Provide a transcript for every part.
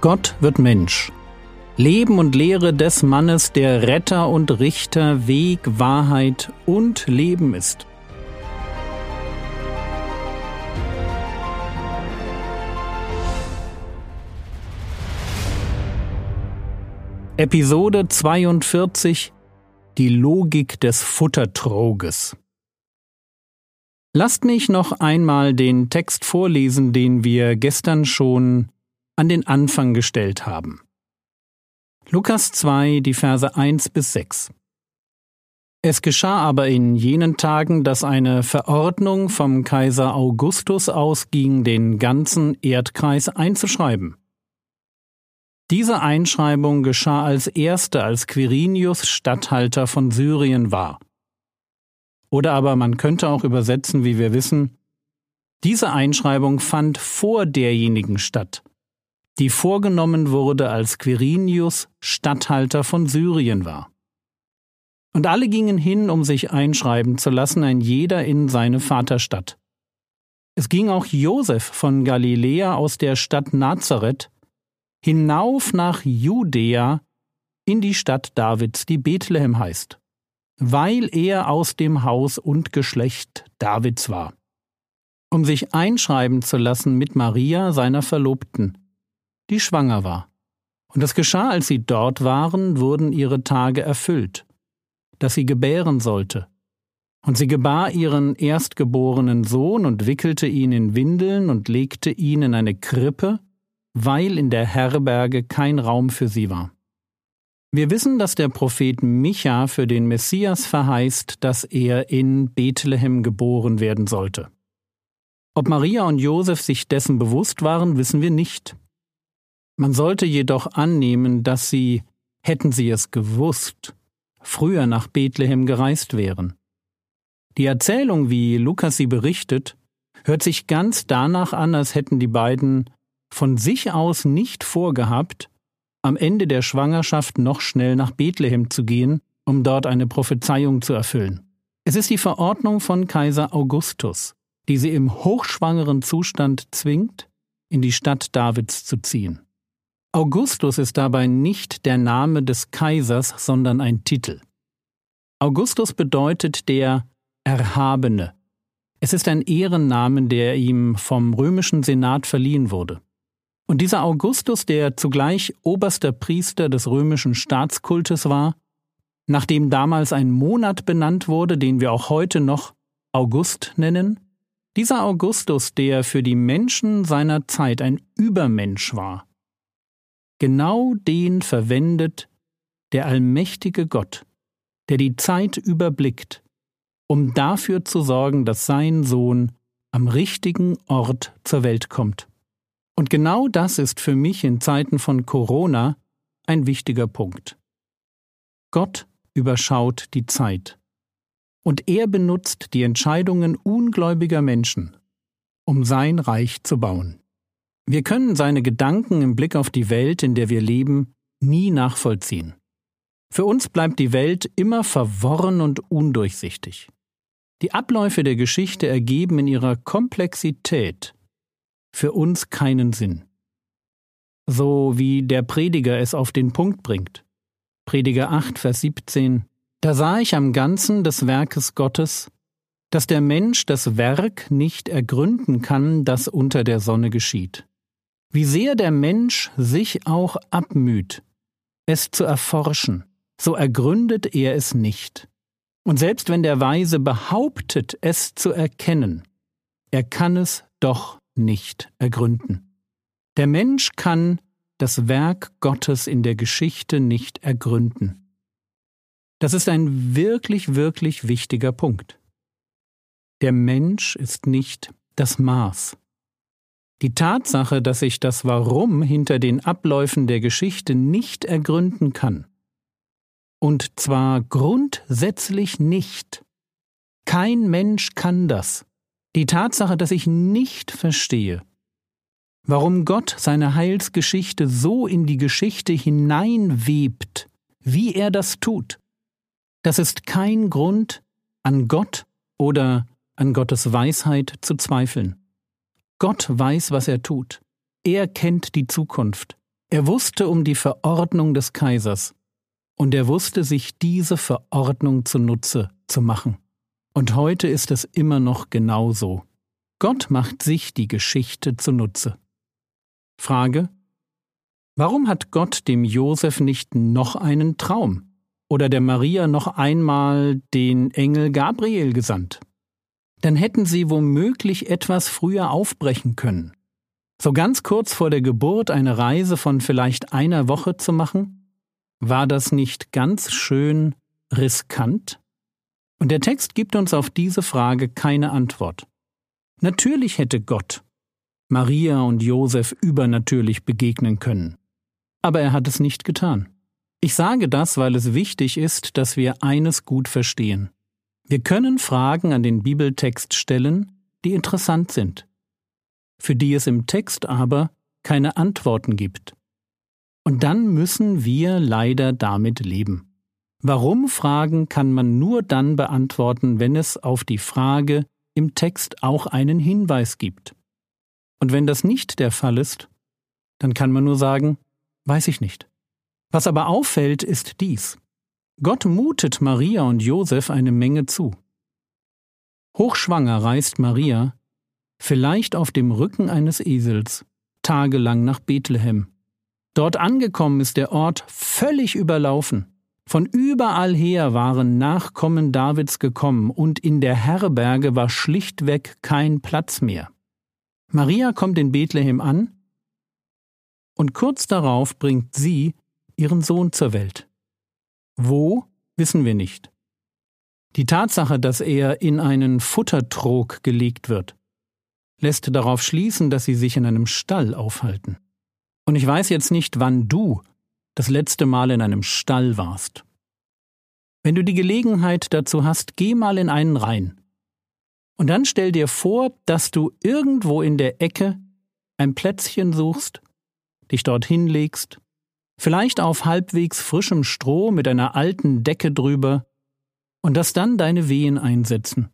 Gott wird Mensch. Leben und Lehre des Mannes, der Retter und Richter, Weg, Wahrheit und Leben ist. Episode 42 Die Logik des Futtertroges Lasst mich noch einmal den Text vorlesen, den wir gestern schon an den Anfang gestellt haben. Lukas 2, die Verse 1 bis 6. Es geschah aber in jenen Tagen, dass eine Verordnung vom Kaiser Augustus ausging, den ganzen Erdkreis einzuschreiben. Diese Einschreibung geschah als erste, als Quirinius Statthalter von Syrien war. Oder aber man könnte auch übersetzen, wie wir wissen, diese Einschreibung fand vor derjenigen statt, die vorgenommen wurde, als Quirinius Statthalter von Syrien war. Und alle gingen hin, um sich einschreiben zu lassen, ein jeder in seine Vaterstadt. Es ging auch Josef von Galiläa aus der Stadt Nazareth hinauf nach Judäa in die Stadt Davids, die Bethlehem heißt, weil er aus dem Haus und Geschlecht Davids war, um sich einschreiben zu lassen mit Maria, seiner Verlobten, die schwanger war. Und es geschah, als sie dort waren, wurden ihre Tage erfüllt, dass sie gebären sollte. Und sie gebar ihren erstgeborenen Sohn und wickelte ihn in Windeln und legte ihn in eine Krippe, weil in der Herberge kein Raum für sie war. Wir wissen, dass der Prophet Micha für den Messias verheißt, dass er in Bethlehem geboren werden sollte. Ob Maria und Josef sich dessen bewusst waren, wissen wir nicht. Man sollte jedoch annehmen, dass sie, hätten sie es gewusst, früher nach Bethlehem gereist wären. Die Erzählung, wie Lukas sie berichtet, hört sich ganz danach an, als hätten die beiden von sich aus nicht vorgehabt, am Ende der Schwangerschaft noch schnell nach Bethlehem zu gehen, um dort eine Prophezeiung zu erfüllen. Es ist die Verordnung von Kaiser Augustus, die sie im hochschwangeren Zustand zwingt, in die Stadt Davids zu ziehen. Augustus ist dabei nicht der Name des Kaisers, sondern ein Titel. Augustus bedeutet der Erhabene. Es ist ein Ehrennamen, der ihm vom römischen Senat verliehen wurde. Und dieser Augustus, der zugleich oberster Priester des römischen Staatskultes war, nachdem damals ein Monat benannt wurde, den wir auch heute noch August nennen, dieser Augustus, der für die Menschen seiner Zeit ein Übermensch war, genau den verwendet der allmächtige Gott, der die Zeit überblickt, um dafür zu sorgen, dass sein Sohn am richtigen Ort zur Welt kommt. Und genau das ist für mich in Zeiten von Corona ein wichtiger Punkt. Gott überschaut die Zeit. Und er benutzt die Entscheidungen ungläubiger Menschen, um sein Reich zu bauen. Wir können seine Gedanken im Blick auf die Welt, in der wir leben, nie nachvollziehen. Für uns bleibt die Welt immer verworren und undurchsichtig. Die Abläufe der Geschichte ergeben in ihrer Komplexität für uns keinen Sinn. So wie der Prediger es auf den Punkt bringt. Prediger 8, Vers 17 Da sah ich am Ganzen des Werkes Gottes, dass der Mensch das Werk nicht ergründen kann, das unter der Sonne geschieht. Wie sehr der Mensch sich auch abmüht, es zu erforschen, so ergründet er es nicht. Und selbst wenn der Weise behauptet, es zu erkennen, er kann es doch nicht ergründen. Der Mensch kann das Werk Gottes in der Geschichte nicht ergründen. Das ist ein wirklich, wirklich wichtiger Punkt. Der Mensch ist nicht das Maß. Die Tatsache, dass ich das Warum hinter den Abläufen der Geschichte nicht ergründen kann. Und zwar grundsätzlich nicht. Kein Mensch kann das. Die Tatsache, dass ich nicht verstehe, warum Gott seine Heilsgeschichte so in die Geschichte hineinwebt, wie er das tut, das ist kein Grund, an Gott oder an Gottes Weisheit zu zweifeln. Gott weiß, was er tut. Er kennt die Zukunft. Er wusste um die Verordnung des Kaisers, und er wusste sich diese Verordnung zunutze zu machen. Und heute ist es immer noch genauso. Gott macht sich die Geschichte zunutze. Frage Warum hat Gott dem Josef nicht noch einen Traum oder der Maria noch einmal den Engel Gabriel gesandt? Dann hätten sie womöglich etwas früher aufbrechen können. So ganz kurz vor der Geburt eine Reise von vielleicht einer Woche zu machen? War das nicht ganz schön riskant? Und der Text gibt uns auf diese Frage keine Antwort. Natürlich hätte Gott Maria und Josef übernatürlich begegnen können. Aber er hat es nicht getan. Ich sage das, weil es wichtig ist, dass wir eines gut verstehen. Wir können Fragen an den Bibeltext stellen, die interessant sind, für die es im Text aber keine Antworten gibt. Und dann müssen wir leider damit leben. Warum Fragen kann man nur dann beantworten, wenn es auf die Frage im Text auch einen Hinweis gibt. Und wenn das nicht der Fall ist, dann kann man nur sagen, weiß ich nicht. Was aber auffällt, ist dies. Gott mutet Maria und Josef eine Menge zu. Hochschwanger reist Maria, vielleicht auf dem Rücken eines Esels, tagelang nach Bethlehem. Dort angekommen ist der Ort völlig überlaufen. Von überall her waren Nachkommen Davids gekommen, und in der Herberge war schlichtweg kein Platz mehr. Maria kommt in Bethlehem an, und kurz darauf bringt sie ihren Sohn zur Welt. Wo, wissen wir nicht. Die Tatsache, dass er in einen Futtertrog gelegt wird, lässt darauf schließen, dass sie sich in einem Stall aufhalten. Und ich weiß jetzt nicht, wann du das letzte Mal in einem Stall warst. Wenn du die Gelegenheit dazu hast, geh mal in einen rein. Und dann stell dir vor, dass du irgendwo in der Ecke ein Plätzchen suchst, dich dort hinlegst, vielleicht auf halbwegs frischem Stroh mit einer alten Decke drüber, und dass dann deine Wehen einsetzen.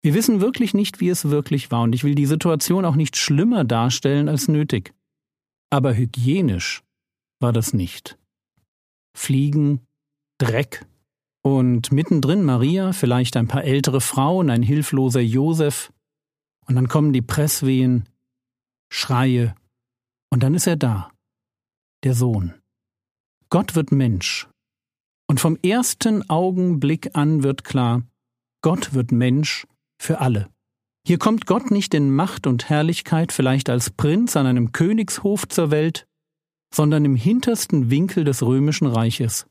Wir wissen wirklich nicht, wie es wirklich war, und ich will die Situation auch nicht schlimmer darstellen als nötig. Aber hygienisch war das nicht. Fliegen, Dreck und mittendrin Maria, vielleicht ein paar ältere Frauen, ein hilfloser Josef, und dann kommen die Presswehen, Schreie, und dann ist er da, der Sohn. Gott wird Mensch. Und vom ersten Augenblick an wird klar, Gott wird Mensch für alle. Hier kommt Gott nicht in Macht und Herrlichkeit, vielleicht als Prinz an einem Königshof zur Welt, sondern im hintersten Winkel des römischen Reiches,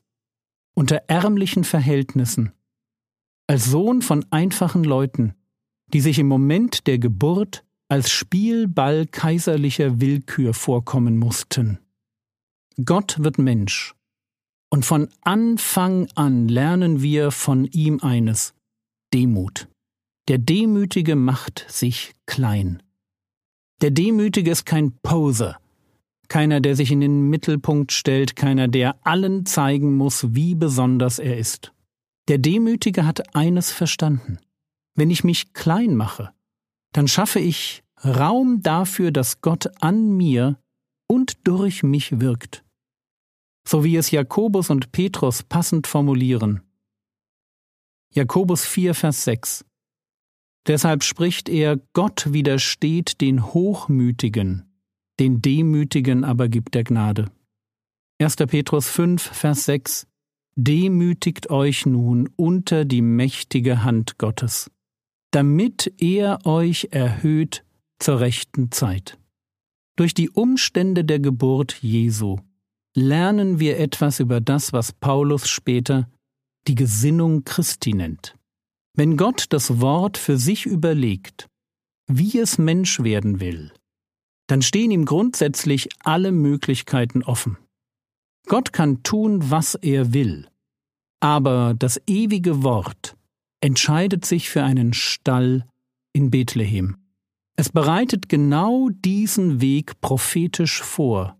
unter ärmlichen Verhältnissen, als Sohn von einfachen Leuten, die sich im Moment der Geburt als Spielball kaiserlicher Willkür vorkommen mussten. Gott wird Mensch, und von Anfang an lernen wir von ihm eines Demut. Der Demütige macht sich klein. Der Demütige ist kein Poser, keiner, der sich in den Mittelpunkt stellt, keiner, der allen zeigen muss, wie besonders er ist. Der Demütige hat eines verstanden. Wenn ich mich klein mache, dann schaffe ich Raum dafür, dass Gott an mir und durch mich wirkt. So wie es Jakobus und Petrus passend formulieren. Jakobus 4, Vers 6 Deshalb spricht er, Gott widersteht den Hochmütigen, den Demütigen aber gibt er Gnade. 1. Petrus 5, Vers 6 Demütigt euch nun unter die mächtige Hand Gottes, damit er euch erhöht zur rechten Zeit. Durch die Umstände der Geburt Jesu lernen wir etwas über das, was Paulus später die Gesinnung Christi nennt. Wenn Gott das Wort für sich überlegt, wie es Mensch werden will, dann stehen ihm grundsätzlich alle Möglichkeiten offen. Gott kann tun, was er will, aber das ewige Wort entscheidet sich für einen Stall in Bethlehem. Es bereitet genau diesen Weg prophetisch vor.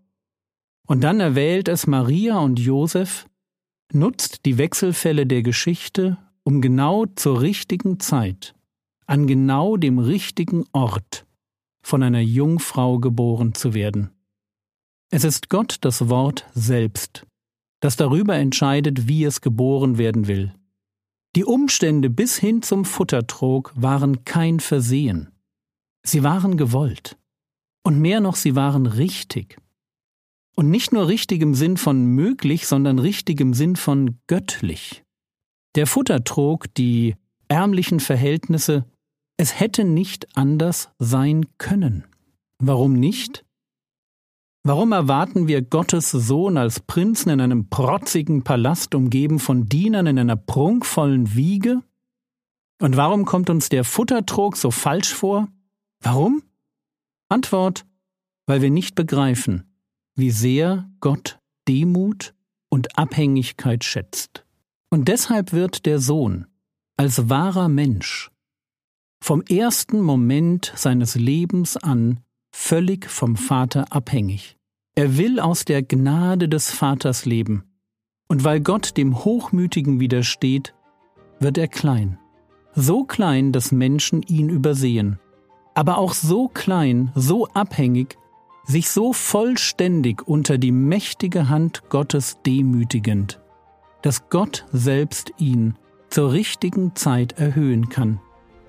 Und dann erwählt es Maria und Josef, nutzt die Wechselfälle der Geschichte um genau zur richtigen Zeit, an genau dem richtigen Ort von einer Jungfrau geboren zu werden. Es ist Gott das Wort selbst, das darüber entscheidet, wie es geboren werden will. Die Umstände bis hin zum Futtertrog waren kein Versehen. Sie waren gewollt. Und mehr noch, sie waren richtig. Und nicht nur richtig im Sinn von möglich, sondern richtig im Sinn von göttlich. Der Futtertrog, die ärmlichen Verhältnisse, es hätte nicht anders sein können. Warum nicht? Warum erwarten wir Gottes Sohn als Prinzen in einem protzigen Palast umgeben von Dienern in einer prunkvollen Wiege? Und warum kommt uns der Futtertrog so falsch vor? Warum? Antwort, weil wir nicht begreifen, wie sehr Gott Demut und Abhängigkeit schätzt. Und deshalb wird der Sohn als wahrer Mensch vom ersten Moment seines Lebens an völlig vom Vater abhängig. Er will aus der Gnade des Vaters leben. Und weil Gott dem Hochmütigen widersteht, wird er klein. So klein, dass Menschen ihn übersehen. Aber auch so klein, so abhängig, sich so vollständig unter die mächtige Hand Gottes demütigend, dass Gott selbst ihn zur richtigen Zeit erhöhen kann.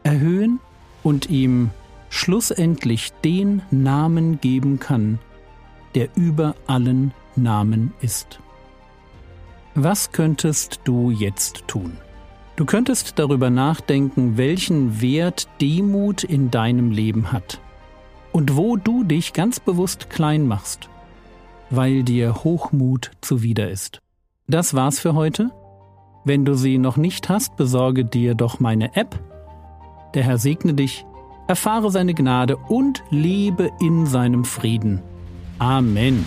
Erhöhen und ihm schlussendlich den Namen geben kann, der über allen Namen ist. Was könntest du jetzt tun? Du könntest darüber nachdenken, welchen Wert Demut in deinem Leben hat und wo du dich ganz bewusst klein machst, weil dir Hochmut zuwider ist. Das war's für heute. Wenn du sie noch nicht hast, besorge dir doch meine App. Der Herr segne dich, erfahre seine Gnade und lebe in seinem Frieden. Amen.